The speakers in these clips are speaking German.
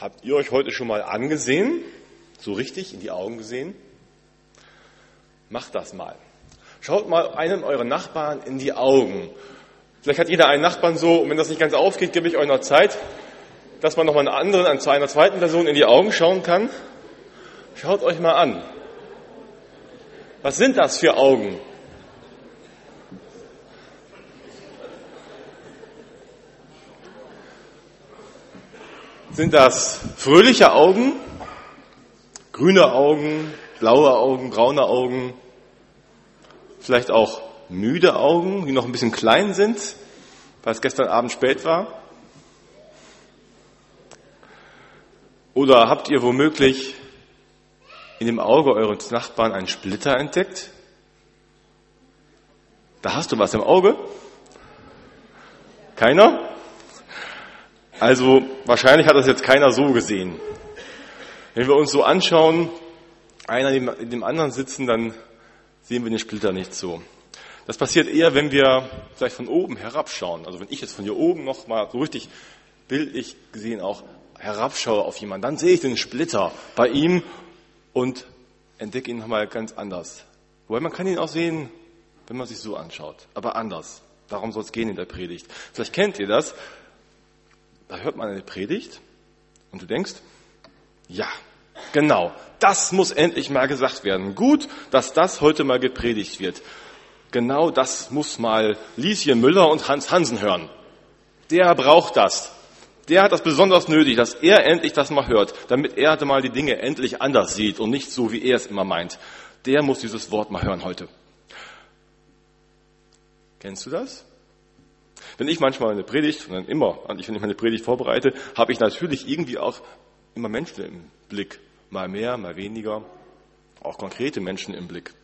Habt ihr euch heute schon mal angesehen? So richtig in die Augen gesehen? Macht das mal. Schaut mal einem eurer Nachbarn in die Augen. Vielleicht hat jeder einen Nachbarn so, und wenn das nicht ganz aufgeht, gebe ich euch noch Zeit, dass man noch mal einer anderen, zu einer zweiten Person in die Augen schauen kann. Schaut euch mal an. Was sind das für Augen? Sind das fröhliche Augen, grüne Augen, blaue Augen, braune Augen, vielleicht auch müde Augen, die noch ein bisschen klein sind, weil es gestern Abend spät war? Oder habt ihr womöglich in dem Auge eures Nachbarn einen Splitter entdeckt? Da hast du was im Auge? Keiner? Also wahrscheinlich hat das jetzt keiner so gesehen. Wenn wir uns so anschauen, einer in dem anderen sitzen, dann sehen wir den Splitter nicht so. Das passiert eher, wenn wir vielleicht von oben herabschauen. Also wenn ich jetzt von hier oben noch mal so richtig bildlich gesehen auch herabschaue auf jemanden, dann sehe ich den Splitter bei ihm und entdecke ihn nochmal ganz anders. Wobei man kann ihn auch sehen, wenn man sich so anschaut, aber anders. Darum soll es gehen in der Predigt. Vielleicht kennt ihr das da hört man eine Predigt und du denkst, ja, genau, das muss endlich mal gesagt werden. Gut, dass das heute mal gepredigt wird. Genau das muss mal Lieschen Müller und Hans Hansen hören. Der braucht das. Der hat das besonders nötig, dass er endlich das mal hört, damit er mal die Dinge endlich anders sieht und nicht so, wie er es immer meint. Der muss dieses Wort mal hören heute. Kennst du das? Wenn ich manchmal eine Predigt, und immer, wenn ich meine Predigt vorbereite, habe ich natürlich irgendwie auch immer Menschen im Blick. Mal mehr, mal weniger. Auch konkrete Menschen im Blick.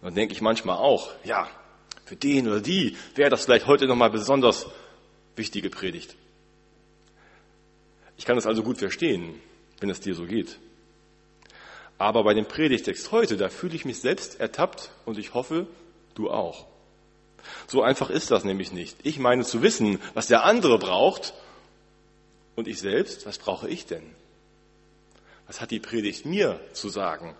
Und dann denke ich manchmal auch, ja, für den oder die wäre das vielleicht heute nochmal besonders wichtige Predigt. Ich kann das also gut verstehen, wenn es dir so geht. Aber bei dem Predigtext heute, da fühle ich mich selbst ertappt und ich hoffe, du auch. So einfach ist das nämlich nicht. Ich meine zu wissen, was der andere braucht und ich selbst, was brauche ich denn? Was hat die Predigt mir zu sagen?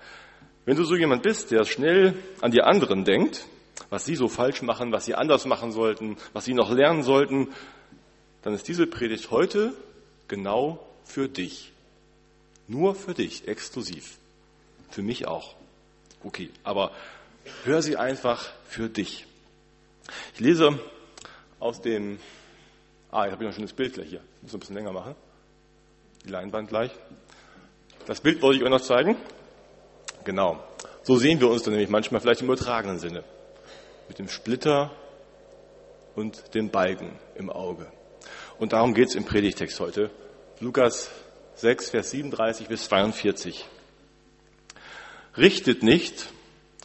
Wenn du so jemand bist, der schnell an die anderen denkt, was sie so falsch machen, was sie anders machen sollten, was sie noch lernen sollten, dann ist diese Predigt heute genau für dich. Nur für dich, exklusiv. Für mich auch. Okay, aber hör sie einfach für dich. Ich lese aus dem, ah, ich habe noch ein schönes Bild gleich hier. Ich muss ein bisschen länger machen. Die Leinwand gleich. Das Bild wollte ich euch noch zeigen. Genau. So sehen wir uns dann nämlich manchmal vielleicht im übertragenen Sinne. Mit dem Splitter und dem Balken im Auge. Und darum geht es im Predigtext heute. Lukas 6, Vers 37 bis 42. Richtet nicht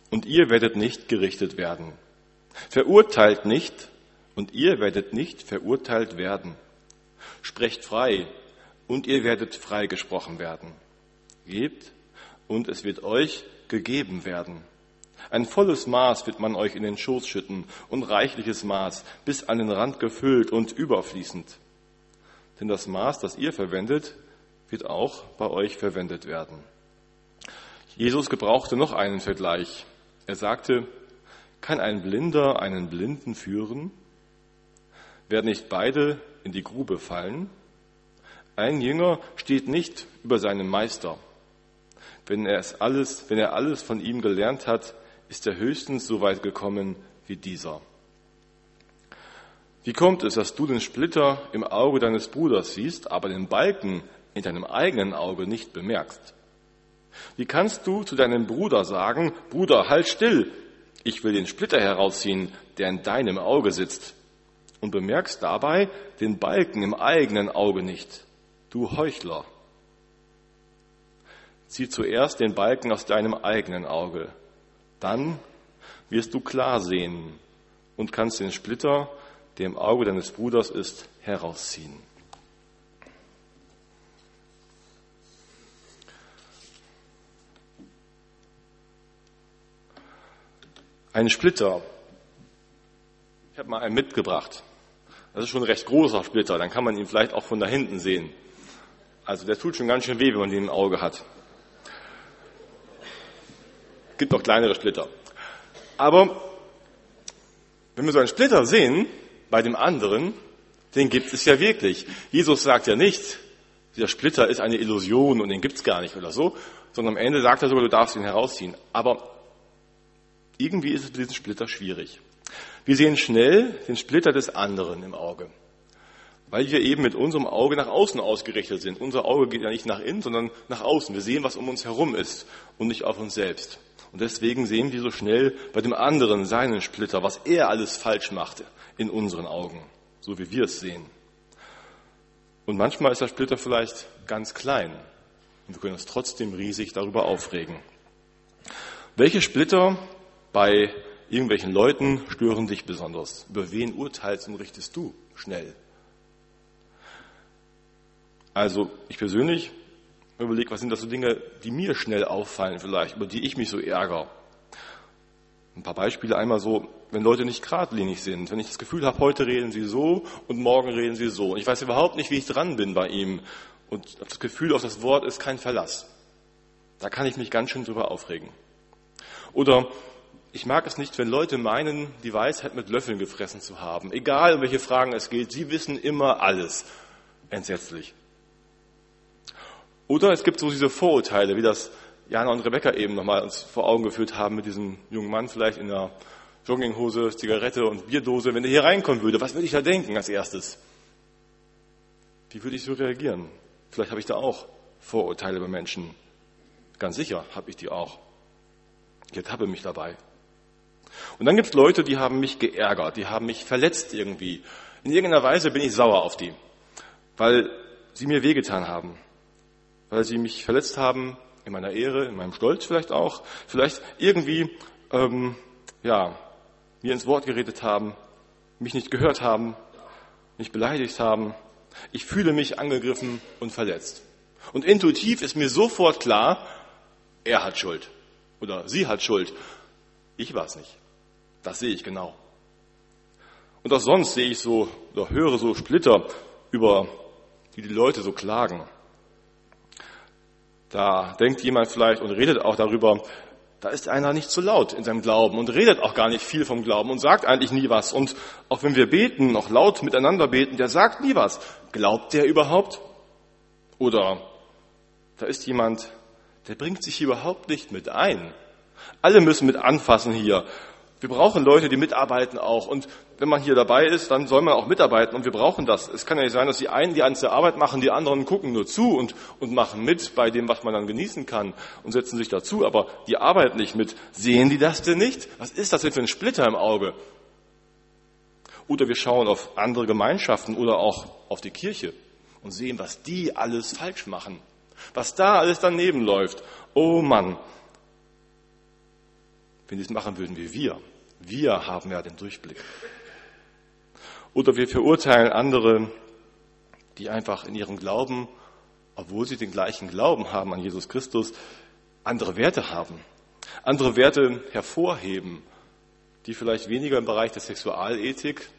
und ihr werdet nicht gerichtet werden. Verurteilt nicht, und ihr werdet nicht verurteilt werden. Sprecht frei, und ihr werdet freigesprochen werden. Gebt, und es wird euch gegeben werden. Ein volles Maß wird man euch in den Schoß schütten und reichliches Maß, bis an den Rand gefüllt und überfließend. Denn das Maß, das ihr verwendet, wird auch bei euch verwendet werden. Jesus gebrauchte noch einen Vergleich. Er sagte, kann ein Blinder einen Blinden führen? Werden nicht beide in die Grube fallen? Ein Jünger steht nicht über seinen Meister. Wenn er es alles, wenn er alles von ihm gelernt hat, ist er höchstens so weit gekommen wie dieser. Wie kommt es, dass du den Splitter im Auge deines Bruders siehst, aber den Balken in deinem eigenen Auge nicht bemerkst? Wie kannst du zu deinem Bruder sagen, Bruder, halt still, ich will den Splitter herausziehen, der in deinem Auge sitzt, und bemerkst dabei den Balken im eigenen Auge nicht. Du Heuchler. Zieh zuerst den Balken aus deinem eigenen Auge. Dann wirst du klar sehen und kannst den Splitter, der im Auge deines Bruders ist, herausziehen. Ein Splitter. Ich habe mal einen mitgebracht. Das ist schon ein recht großer Splitter, dann kann man ihn vielleicht auch von da hinten sehen. Also der tut schon ganz schön weh, wenn man den im Auge hat. Gibt noch kleinere Splitter. Aber wenn wir so einen Splitter sehen bei dem anderen, den gibt es ja wirklich. Jesus sagt ja nicht, dieser Splitter ist eine Illusion und den gibt es gar nicht oder so, sondern am Ende sagt er sogar, du darfst ihn herausziehen. Aber irgendwie ist es mit diesem Splitter schwierig. Wir sehen schnell den Splitter des anderen im Auge, weil wir eben mit unserem Auge nach außen ausgerichtet sind. Unser Auge geht ja nicht nach innen, sondern nach außen. Wir sehen, was um uns herum ist und nicht auf uns selbst. Und deswegen sehen wir so schnell bei dem anderen seinen Splitter, was er alles falsch machte in unseren Augen, so wie wir es sehen. Und manchmal ist der Splitter vielleicht ganz klein und wir können uns trotzdem riesig darüber aufregen. Welche Splitter bei irgendwelchen Leuten stören dich besonders? Über wen urteilst und richtest du schnell? Also ich persönlich überlege, was sind das so Dinge, die mir schnell auffallen vielleicht, über die ich mich so ärgere. Ein paar Beispiele einmal so, wenn Leute nicht geradlinig sind, wenn ich das Gefühl habe, heute reden sie so und morgen reden sie so. Und ich weiß überhaupt nicht, wie ich dran bin bei ihm. Und das Gefühl auf das Wort ist kein Verlass. Da kann ich mich ganz schön drüber aufregen. Oder ich mag es nicht, wenn Leute meinen, die Weisheit mit Löffeln gefressen zu haben. Egal, um welche Fragen es geht, sie wissen immer alles. Entsetzlich. Oder es gibt so diese Vorurteile, wie das Jana und Rebecca eben nochmal uns vor Augen geführt haben mit diesem jungen Mann vielleicht in der Jogginghose, Zigarette und Bierdose. Wenn der hier reinkommen würde, was würde ich da denken als erstes? Wie würde ich so reagieren? Vielleicht habe ich da auch Vorurteile bei Menschen. Ganz sicher habe ich die auch. Ich ertappe mich dabei. Und dann gibt es Leute, die haben mich geärgert, die haben mich verletzt irgendwie. In irgendeiner Weise bin ich sauer auf die, weil sie mir wehgetan haben, weil sie mich verletzt haben in meiner Ehre, in meinem Stolz vielleicht auch, vielleicht irgendwie ähm, ja mir ins Wort geredet haben, mich nicht gehört haben, mich beleidigt haben. Ich fühle mich angegriffen und verletzt. Und intuitiv ist mir sofort klar, er hat Schuld oder sie hat Schuld. Ich war es nicht. Das sehe ich genau. Und auch sonst sehe ich so oder höre so Splitter über die die Leute so klagen. Da denkt jemand vielleicht und redet auch darüber, da ist einer nicht so laut in seinem Glauben und redet auch gar nicht viel vom Glauben und sagt eigentlich nie was. Und auch wenn wir beten, noch laut miteinander beten, der sagt nie was. Glaubt der überhaupt? Oder da ist jemand, der bringt sich überhaupt nicht mit ein. Alle müssen mit anfassen hier. Wir brauchen Leute, die mitarbeiten auch. Und wenn man hier dabei ist, dann soll man auch mitarbeiten und wir brauchen das. Es kann ja nicht sein, dass die einen die ganze Arbeit machen, die anderen gucken nur zu und, und machen mit bei dem, was man dann genießen kann und setzen sich dazu, aber die arbeiten nicht mit. Sehen die das denn nicht? Was ist das denn für ein Splitter im Auge? Oder wir schauen auf andere Gemeinschaften oder auch auf die Kirche und sehen, was die alles falsch machen. Was da alles daneben läuft. Oh Mann, wenn sie es machen würden wie wir. Wir haben ja den Durchblick. Oder wir verurteilen andere, die einfach in ihrem Glauben, obwohl sie den gleichen Glauben haben an Jesus Christus, andere Werte haben, andere Werte hervorheben, die vielleicht weniger im Bereich der Sexualethik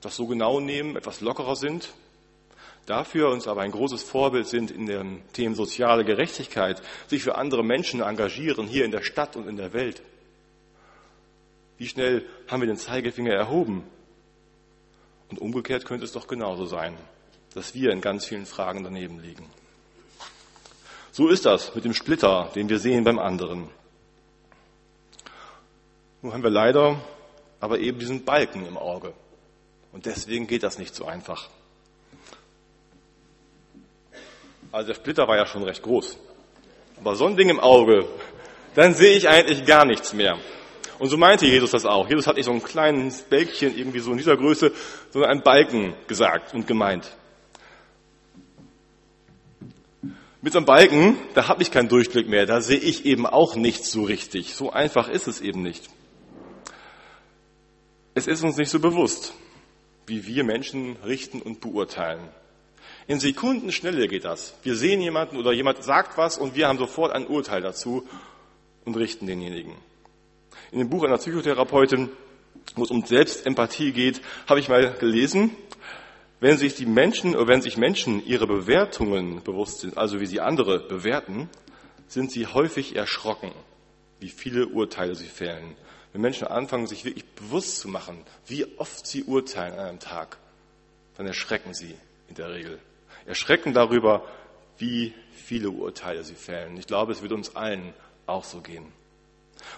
das so genau nehmen, etwas lockerer sind, dafür uns aber ein großes Vorbild sind in den Themen soziale Gerechtigkeit, sich für andere Menschen engagieren, hier in der Stadt und in der Welt. Wie schnell haben wir den Zeigefinger erhoben? Und umgekehrt könnte es doch genauso sein, dass wir in ganz vielen Fragen daneben liegen. So ist das mit dem Splitter, den wir sehen beim anderen. Nun haben wir leider aber eben diesen Balken im Auge. Und deswegen geht das nicht so einfach. Also der Splitter war ja schon recht groß. Aber so ein Ding im Auge, dann sehe ich eigentlich gar nichts mehr. Und so meinte Jesus das auch. Jesus hat nicht so ein kleines Bälkchen irgendwie so in dieser Größe, sondern einen Balken gesagt und gemeint. Mit so einem Balken, da habe ich keinen Durchblick mehr, da sehe ich eben auch nichts so richtig. So einfach ist es eben nicht. Es ist uns nicht so bewusst, wie wir Menschen richten und beurteilen. In Sekundenschnelle geht das. Wir sehen jemanden oder jemand sagt was und wir haben sofort ein Urteil dazu und richten denjenigen. In dem Buch einer Psychotherapeutin, wo es um Selbstempathie geht, habe ich mal gelesen, Wenn sich die Menschen, oder wenn sich Menschen ihre Bewertungen bewusst sind, also wie sie andere bewerten, sind sie häufig erschrocken, wie viele Urteile sie fällen. Wenn Menschen anfangen, sich wirklich bewusst zu machen, wie oft sie urteilen an einem Tag, dann erschrecken sie in der Regel. Erschrecken darüber, wie viele Urteile sie fällen. Ich glaube, es wird uns allen auch so gehen.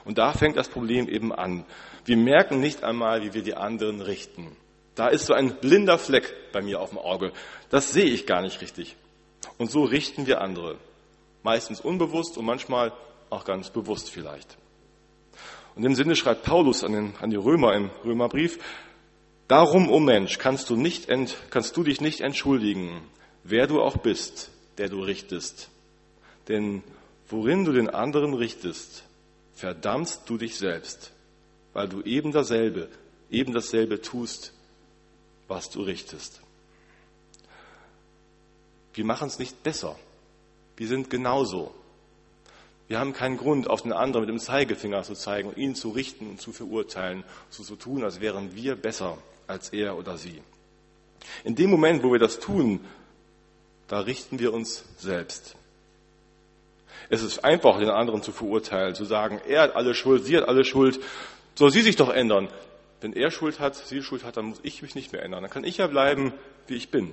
Und da fängt das Problem eben an. Wir merken nicht einmal, wie wir die anderen richten. Da ist so ein blinder Fleck bei mir auf dem Auge. Das sehe ich gar nicht richtig. Und so richten wir andere. Meistens unbewusst und manchmal auch ganz bewusst vielleicht. Und im Sinne schreibt Paulus an, den, an die Römer im Römerbrief, Darum, o oh Mensch, kannst du, nicht ent, kannst du dich nicht entschuldigen, wer du auch bist, der du richtest. Denn worin du den anderen richtest, verdammst du dich selbst, weil du eben dasselbe, eben dasselbe tust, was du richtest. Wir machen es nicht besser. Wir sind genauso. Wir haben keinen Grund, auf den anderen mit dem Zeigefinger zu zeigen und ihn zu richten und zu verurteilen, so zu tun, als wären wir besser als er oder sie. In dem Moment, wo wir das tun, da richten wir uns selbst. Es ist einfach, den anderen zu verurteilen, zu sagen, er hat alle Schuld, sie hat alle Schuld, soll sie sich doch ändern. Wenn er Schuld hat, sie Schuld hat, dann muss ich mich nicht mehr ändern. Dann kann ich ja bleiben, wie ich bin.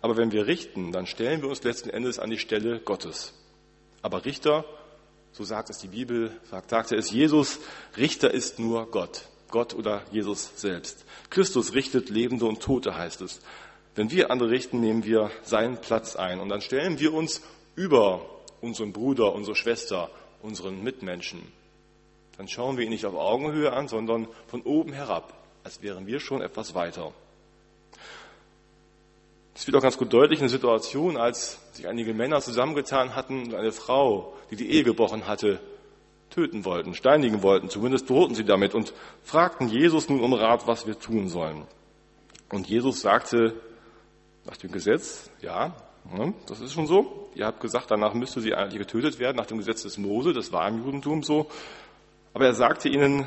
Aber wenn wir richten, dann stellen wir uns letzten Endes an die Stelle Gottes. Aber Richter, so sagt es die Bibel, sagt, sagte es Jesus, Richter ist nur Gott. Gott oder Jesus selbst. Christus richtet Lebende und Tote, heißt es. Wenn wir andere richten, nehmen wir seinen Platz ein und dann stellen wir uns über unseren Bruder, unsere Schwester, unseren Mitmenschen. Dann schauen wir ihn nicht auf Augenhöhe an, sondern von oben herab, als wären wir schon etwas weiter. Das wird auch ganz gut deutlich in der Situation, als sich einige Männer zusammengetan hatten und eine Frau, die die Ehe gebrochen hatte, töten wollten, steinigen wollten, zumindest drohten sie damit und fragten Jesus nun um Rat, was wir tun sollen. Und Jesus sagte, nach dem Gesetz, ja, ne, das ist schon so. Ihr habt gesagt, danach müsste sie eigentlich getötet werden, nach dem Gesetz des Mose, das war im Judentum so. Aber er sagte ihnen,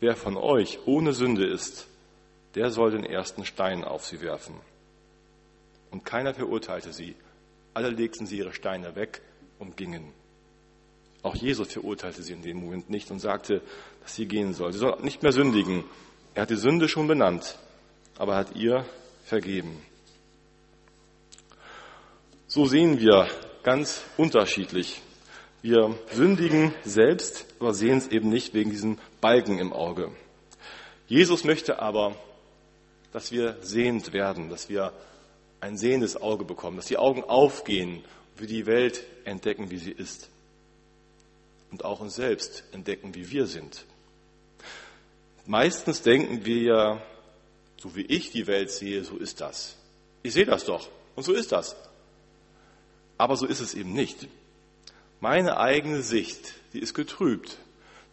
wer von euch ohne Sünde ist, der soll den ersten Stein auf sie werfen. Und keiner verurteilte sie. Alle legten sie ihre Steine weg und gingen. Auch Jesus verurteilte sie in dem Moment nicht und sagte, dass sie gehen soll. Sie soll nicht mehr sündigen. Er hat die Sünde schon benannt, aber hat ihr vergeben. So sehen wir ganz unterschiedlich. Wir sündigen selbst, aber sehen es eben nicht wegen diesem Balken im Auge. Jesus möchte aber, dass wir sehend werden, dass wir ein sehendes Auge bekommen, dass die Augen aufgehen, wir die Welt entdecken, wie sie ist und auch uns selbst entdecken, wie wir sind. Meistens denken wir ja, so wie ich die Welt sehe, so ist das. Ich sehe das doch und so ist das. Aber so ist es eben nicht. Meine eigene Sicht, die ist getrübt,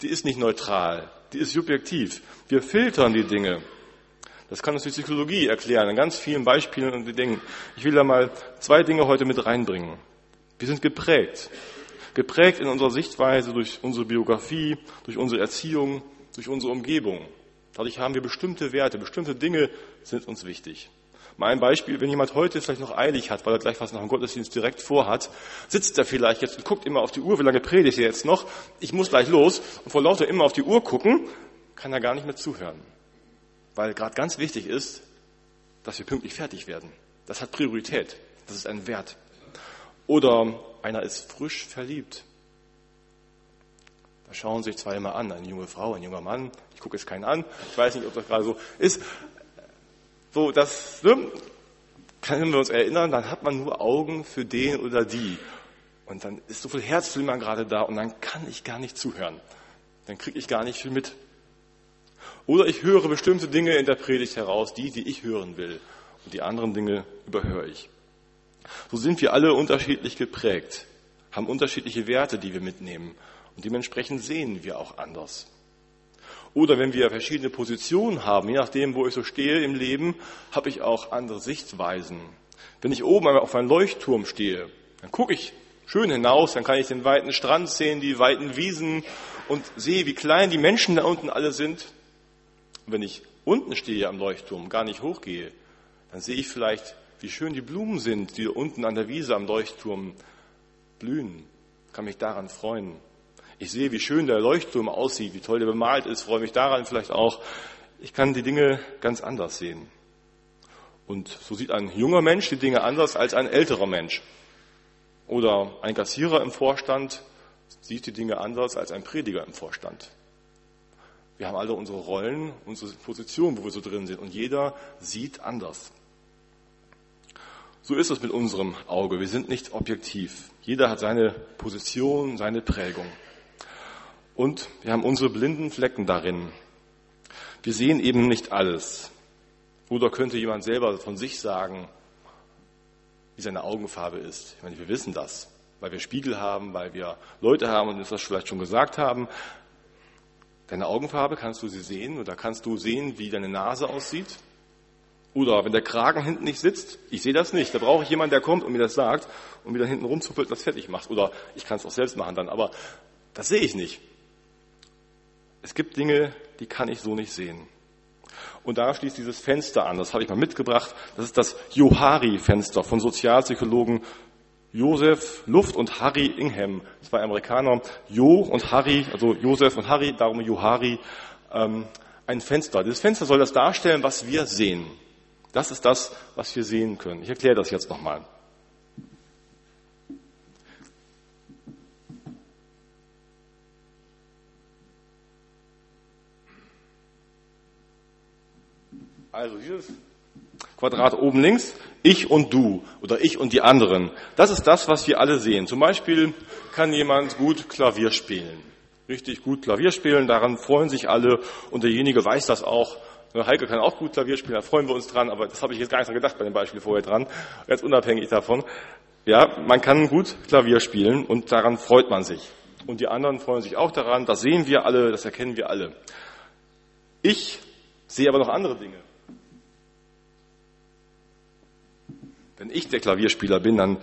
die ist nicht neutral, die ist subjektiv. Wir filtern die Dinge. Das kann uns die Psychologie erklären, an ganz vielen Beispielen und Dingen. Ich will da mal zwei Dinge heute mit reinbringen. Wir sind geprägt geprägt in unserer Sichtweise durch unsere Biografie, durch unsere Erziehung, durch unsere Umgebung. Dadurch haben wir bestimmte Werte, bestimmte Dinge sind uns wichtig. Mal ein Beispiel, wenn jemand heute vielleicht noch eilig hat, weil er gleich was nach dem Gottesdienst direkt vorhat, sitzt er vielleicht jetzt und guckt immer auf die Uhr, wie lange predigt er jetzt noch? Ich muss gleich los und vor lauter immer auf die Uhr gucken, kann er gar nicht mehr zuhören. Weil gerade ganz wichtig ist, dass wir pünktlich fertig werden. Das hat Priorität. Das ist ein Wert. Oder einer ist frisch verliebt. Da schauen sich zwei immer an, eine junge Frau, ein junger Mann. Ich gucke jetzt keinen an. Ich weiß nicht, ob das gerade so ist. So, das ne, können wir uns erinnern, dann hat man nur Augen für den oder die. Und dann ist so viel Herzflimmern gerade da und dann kann ich gar nicht zuhören. Dann kriege ich gar nicht viel mit. Oder ich höre bestimmte Dinge in der Predigt heraus, die, die ich hören will. Und die anderen Dinge überhöre ich. So sind wir alle unterschiedlich geprägt, haben unterschiedliche Werte, die wir mitnehmen und dementsprechend sehen wir auch anders. Oder wenn wir verschiedene Positionen haben, je nachdem, wo ich so stehe im Leben, habe ich auch andere Sichtweisen. Wenn ich oben auf einem Leuchtturm stehe, dann gucke ich schön hinaus, dann kann ich den weiten Strand sehen, die weiten Wiesen und sehe, wie klein die Menschen da unten alle sind. Und wenn ich unten stehe am Leuchtturm, gar nicht hochgehe, dann sehe ich vielleicht, wie schön die Blumen sind, die unten an der Wiese am Leuchtturm blühen. Kann mich daran freuen. Ich sehe, wie schön der Leuchtturm aussieht, wie toll der bemalt ist, freue mich daran vielleicht auch. Ich kann die Dinge ganz anders sehen. Und so sieht ein junger Mensch die Dinge anders als ein älterer Mensch. Oder ein Kassierer im Vorstand sieht die Dinge anders als ein Prediger im Vorstand. Wir haben alle unsere Rollen, unsere Position, wo wir so drin sind. Und jeder sieht anders. So ist es mit unserem Auge. Wir sind nicht objektiv. Jeder hat seine Position, seine Prägung. Und wir haben unsere blinden Flecken darin. Wir sehen eben nicht alles. Oder könnte jemand selber von sich sagen, wie seine Augenfarbe ist? Ich meine, wir wissen das, weil wir Spiegel haben, weil wir Leute haben und uns das vielleicht schon gesagt haben. Deine Augenfarbe, kannst du sie sehen oder kannst du sehen, wie deine Nase aussieht? Oder wenn der Kragen hinten nicht sitzt, ich sehe das nicht, da brauche ich jemanden, der kommt und mir das sagt und mir dann hinten rumzuppelt das fertig macht. Oder ich kann es auch selbst machen dann, aber das sehe ich nicht. Es gibt Dinge, die kann ich so nicht sehen. Und da schließt dieses Fenster an, das habe ich mal mitgebracht. Das ist das Johari-Fenster von Sozialpsychologen Joseph Luft und Harry Ingham, zwei Amerikaner, Jo und Harry, also Joseph und Harry, darum Johari, ähm, ein Fenster. Dieses Fenster soll das darstellen, was wir sehen. Das ist das, was wir sehen können. Ich erkläre das jetzt nochmal. Also dieses Quadrat oben links, ich und du oder ich und die anderen. Das ist das, was wir alle sehen. Zum Beispiel kann jemand gut Klavier spielen. Richtig gut Klavier spielen, daran freuen sich alle und derjenige weiß das auch. Heike kann auch gut Klavier spielen, da freuen wir uns dran, aber das habe ich jetzt gar nicht so gedacht bei dem Beispiel vorher dran, jetzt unabhängig davon. Ja, man kann gut Klavier spielen und daran freut man sich. Und die anderen freuen sich auch daran, das sehen wir alle, das erkennen wir alle. Ich sehe aber noch andere Dinge. Wenn ich der Klavierspieler bin, dann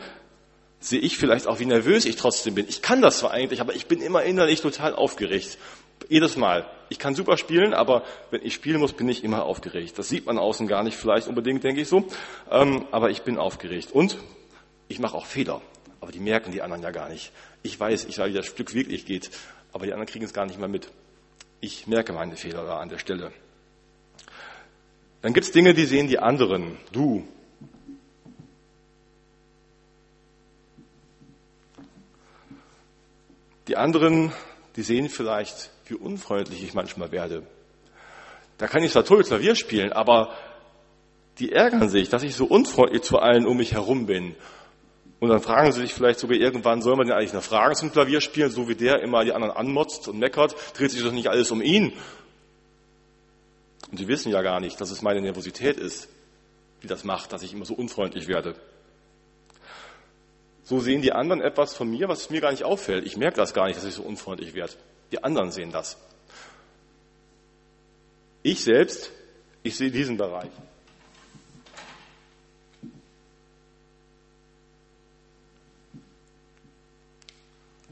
sehe ich vielleicht auch, wie nervös ich trotzdem bin. Ich kann das zwar eigentlich, aber ich bin immer innerlich total aufgeregt. Jedes Mal. Ich kann super spielen, aber wenn ich spielen muss, bin ich immer aufgeregt. Das sieht man außen gar nicht vielleicht unbedingt, denke ich so. Ähm, aber ich bin aufgeregt. Und ich mache auch Fehler. Aber die merken die anderen ja gar nicht. Ich weiß, ich weiß, wie das Stück wirklich geht. Aber die anderen kriegen es gar nicht mehr mit. Ich merke meine Fehler da an der Stelle. Dann gibt es Dinge, die sehen die anderen. Du, Die anderen, die sehen vielleicht, wie unfreundlich ich manchmal werde. Da kann ich zwar toll Klavier spielen, aber die ärgern sich, dass ich so unfreundlich zu allen um mich herum bin. Und dann fragen sie sich vielleicht sogar irgendwann, soll man denn eigentlich noch Fragen zum Klavier spielen, so wie der immer die anderen anmotzt und meckert, dreht sich doch nicht alles um ihn. Und sie wissen ja gar nicht, dass es meine Nervosität ist, die das macht, dass ich immer so unfreundlich werde so sehen die anderen etwas von mir, was mir gar nicht auffällt. Ich merke das gar nicht, dass ich so unfreundlich werde. Die anderen sehen das. Ich selbst, ich sehe diesen Bereich.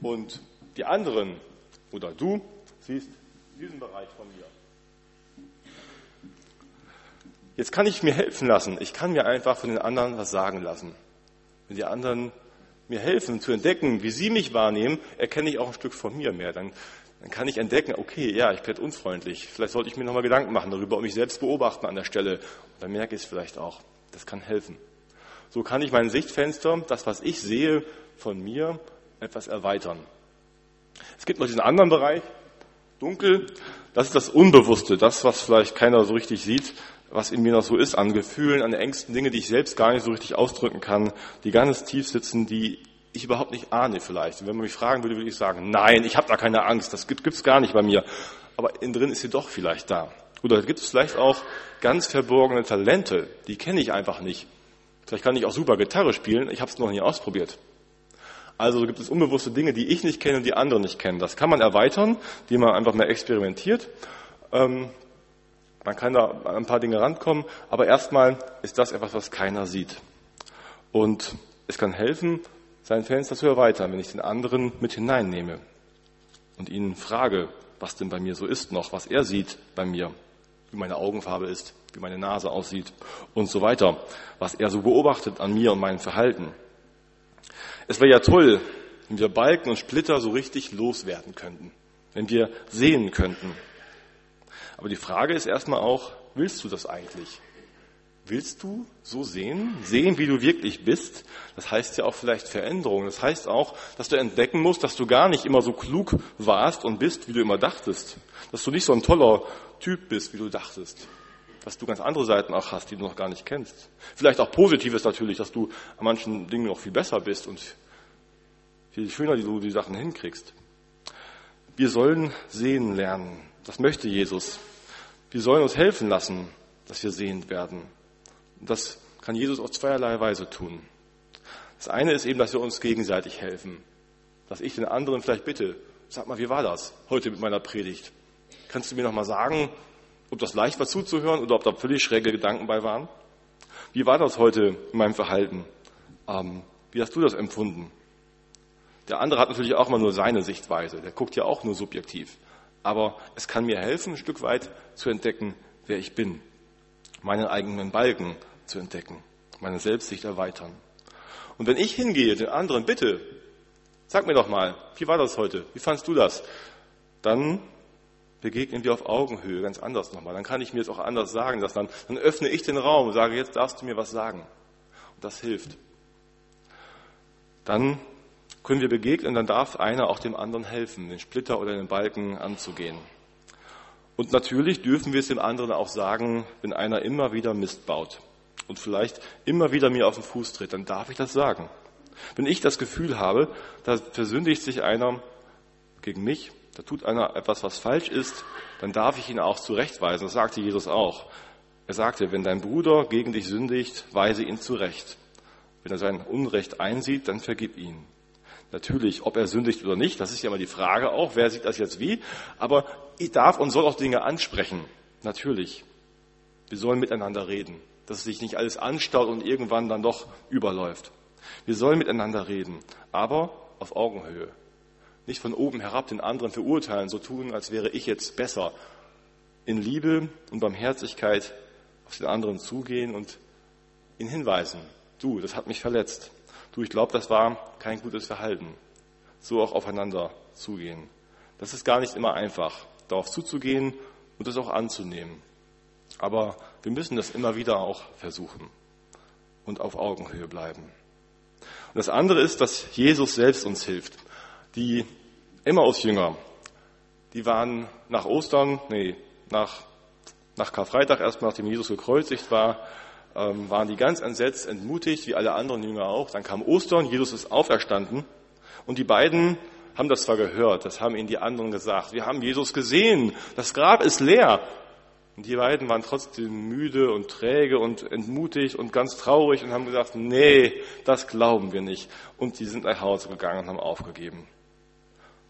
Und die anderen oder du siehst diesen Bereich von mir. Jetzt kann ich mir helfen lassen. Ich kann mir einfach von den anderen was sagen lassen. Wenn die anderen mir helfen zu entdecken, wie sie mich wahrnehmen, erkenne ich auch ein Stück von mir mehr. Dann, dann kann ich entdecken, okay, ja, ich werde unfreundlich. Vielleicht sollte ich mir nochmal Gedanken machen darüber und mich selbst beobachten an der Stelle. Und dann merke ich es vielleicht auch. Das kann helfen. So kann ich mein Sichtfenster, das, was ich sehe, von mir etwas erweitern. Es gibt noch diesen anderen Bereich, dunkel. Das ist das Unbewusste, das, was vielleicht keiner so richtig sieht was in mir noch so ist an Gefühlen, an Ängsten, Dinge, die ich selbst gar nicht so richtig ausdrücken kann, die ganz tief sitzen, die ich überhaupt nicht ahne vielleicht. Und wenn man mich fragen würde, würde ich sagen, nein, ich habe da keine Angst, das gibt es gar nicht bei mir. Aber innen drin ist sie doch vielleicht da. Oder gibt es vielleicht auch ganz verborgene Talente, die kenne ich einfach nicht. Vielleicht kann ich auch super Gitarre spielen, ich habe es noch nie ausprobiert. Also gibt es unbewusste Dinge, die ich nicht kenne und die andere nicht kennen. Das kann man erweitern, indem man einfach mehr experimentiert. Ähm, man kann da ein paar Dinge rankommen, aber erstmal ist das etwas, was keiner sieht. Und es kann helfen, sein Fenster zu erweitern, wenn ich den anderen mit hineinnehme und ihn frage, was denn bei mir so ist noch, was er sieht bei mir. wie meine Augenfarbe ist, wie meine Nase aussieht und so weiter, was er so beobachtet an mir und meinem Verhalten. Es wäre ja toll, wenn wir Balken und Splitter so richtig loswerden könnten, wenn wir sehen könnten. Aber die Frage ist erstmal auch, willst du das eigentlich? Willst du so sehen? Sehen, wie du wirklich bist? Das heißt ja auch vielleicht Veränderung. Das heißt auch, dass du entdecken musst, dass du gar nicht immer so klug warst und bist, wie du immer dachtest. Dass du nicht so ein toller Typ bist, wie du dachtest. Dass du ganz andere Seiten auch hast, die du noch gar nicht kennst. Vielleicht auch Positives natürlich, dass du an manchen Dingen noch viel besser bist und viel schöner, die du die Sachen hinkriegst. Wir sollen sehen lernen. Das möchte Jesus. Wir sollen uns helfen lassen, dass wir sehend werden. Und das kann Jesus auf zweierlei Weise tun. Das eine ist eben, dass wir uns gegenseitig helfen. Dass ich den anderen vielleicht bitte, sag mal, wie war das heute mit meiner Predigt? Kannst du mir noch mal sagen, ob das leicht war zuzuhören oder ob da völlig schräge Gedanken bei waren? Wie war das heute in meinem Verhalten? Ähm, wie hast du das empfunden? Der andere hat natürlich auch mal nur seine Sichtweise. Der guckt ja auch nur subjektiv. Aber es kann mir helfen, ein Stück weit zu entdecken, wer ich bin meinen eigenen Balken zu entdecken, meine Selbstsicht erweitern. Und wenn ich hingehe, den anderen, bitte, sag mir doch mal, wie war das heute? Wie fandst du das? Dann begegnen wir auf Augenhöhe ganz anders nochmal. Dann kann ich mir es auch anders sagen. Dass dann, dann öffne ich den Raum und sage, jetzt darfst du mir was sagen. Und das hilft. Dann können wir begegnen, dann darf einer auch dem anderen helfen, den Splitter oder den Balken anzugehen. Und natürlich dürfen wir es dem anderen auch sagen, wenn einer immer wieder Mist baut und vielleicht immer wieder mir auf den Fuß tritt, dann darf ich das sagen. Wenn ich das Gefühl habe, da versündigt sich einer gegen mich, da tut einer etwas, was falsch ist, dann darf ich ihn auch zurechtweisen. Das sagte Jesus auch. Er sagte, wenn dein Bruder gegen dich sündigt, weise ihn zurecht. Wenn er sein Unrecht einsieht, dann vergib ihn. Natürlich, ob er sündigt oder nicht, das ist ja immer die Frage auch, wer sieht das jetzt wie. Aber ich darf und soll auch Dinge ansprechen. Natürlich. Wir sollen miteinander reden, dass sich nicht alles anstaut und irgendwann dann doch überläuft. Wir sollen miteinander reden, aber auf Augenhöhe. Nicht von oben herab den anderen verurteilen, so tun, als wäre ich jetzt besser. In Liebe und Barmherzigkeit auf den anderen zugehen und ihn hinweisen. Du, das hat mich verletzt. Du, ich glaube, das war kein gutes Verhalten. So auch aufeinander zugehen. Das ist gar nicht immer einfach, darauf zuzugehen und das auch anzunehmen. Aber wir müssen das immer wieder auch versuchen und auf Augenhöhe bleiben. Und das andere ist, dass Jesus selbst uns hilft. Die Emmaus-Jünger, die waren nach Ostern, nee, nach, nach Karfreitag, erst nachdem Jesus gekreuzigt war, ähm, waren die ganz entsetzt, entmutigt, wie alle anderen Jünger auch. Dann kam Ostern, Jesus ist auferstanden und die beiden haben das zwar gehört, das haben ihnen die anderen gesagt. Wir haben Jesus gesehen, das Grab ist leer. Und die beiden waren trotzdem müde und träge und entmutigt und ganz traurig und haben gesagt, nee, das glauben wir nicht. Und sie sind nach Hause gegangen und haben aufgegeben.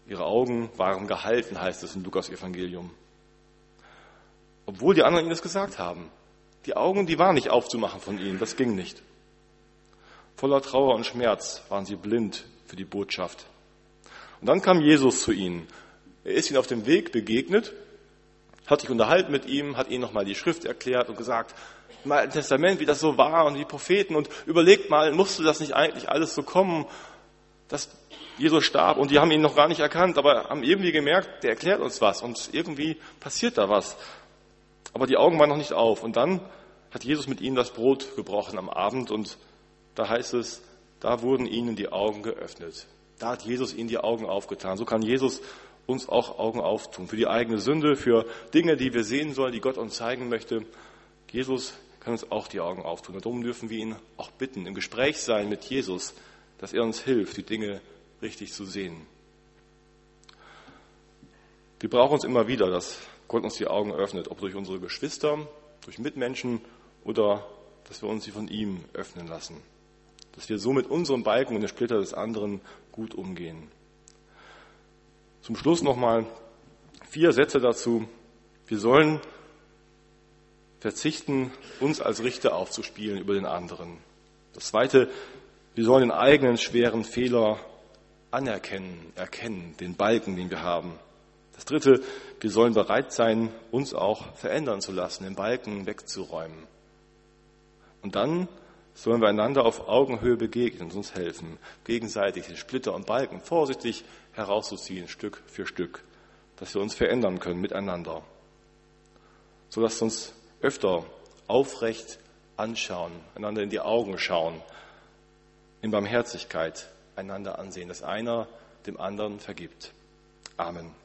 Ihre Augen waren gehalten, heißt es im Lukas Evangelium. Obwohl die anderen ihnen das gesagt haben. Die Augen, die waren nicht aufzumachen von ihnen, das ging nicht. Voller Trauer und Schmerz waren sie blind für die Botschaft. Und dann kam Jesus zu ihnen. Er ist ihnen auf dem Weg begegnet, hat sich unterhalten mit ihm, hat ihnen nochmal die Schrift erklärt und gesagt, im Testament, wie das so war und die Propheten und überlegt mal, musste das nicht eigentlich alles so kommen, dass Jesus starb und die haben ihn noch gar nicht erkannt, aber haben irgendwie gemerkt, der erklärt uns was und irgendwie passiert da was. Aber die Augen waren noch nicht auf. Und dann hat Jesus mit ihnen das Brot gebrochen am Abend und da heißt es, da wurden ihnen die Augen geöffnet. Da hat Jesus ihnen die Augen aufgetan. So kann Jesus uns auch Augen auftun. Für die eigene Sünde, für Dinge, die wir sehen sollen, die Gott uns zeigen möchte. Jesus kann uns auch die Augen auftun. darum dürfen wir ihn auch bitten, im Gespräch sein mit Jesus, dass er uns hilft, die Dinge richtig zu sehen. Wir brauchen uns immer wieder, dass Gott uns die Augen öffnet, ob durch unsere Geschwister, durch Mitmenschen oder dass wir uns sie von ihm öffnen lassen. Dass wir so mit unserem Balken und den Splitter des anderen gut umgehen. Zum Schluss nochmal vier Sätze dazu. Wir sollen verzichten, uns als Richter aufzuspielen über den anderen. Das zweite, wir sollen den eigenen schweren Fehler anerkennen, erkennen, den Balken, den wir haben. Das dritte, wir sollen bereit sein, uns auch verändern zu lassen, den Balken wegzuräumen. Und dann sollen wir einander auf Augenhöhe begegnen und uns helfen, gegenseitig den Splitter und Balken vorsichtig herauszuziehen, Stück für Stück, dass wir uns verändern können miteinander. So lasst uns öfter aufrecht anschauen, einander in die Augen schauen, in Barmherzigkeit einander ansehen, dass einer dem anderen vergibt. Amen.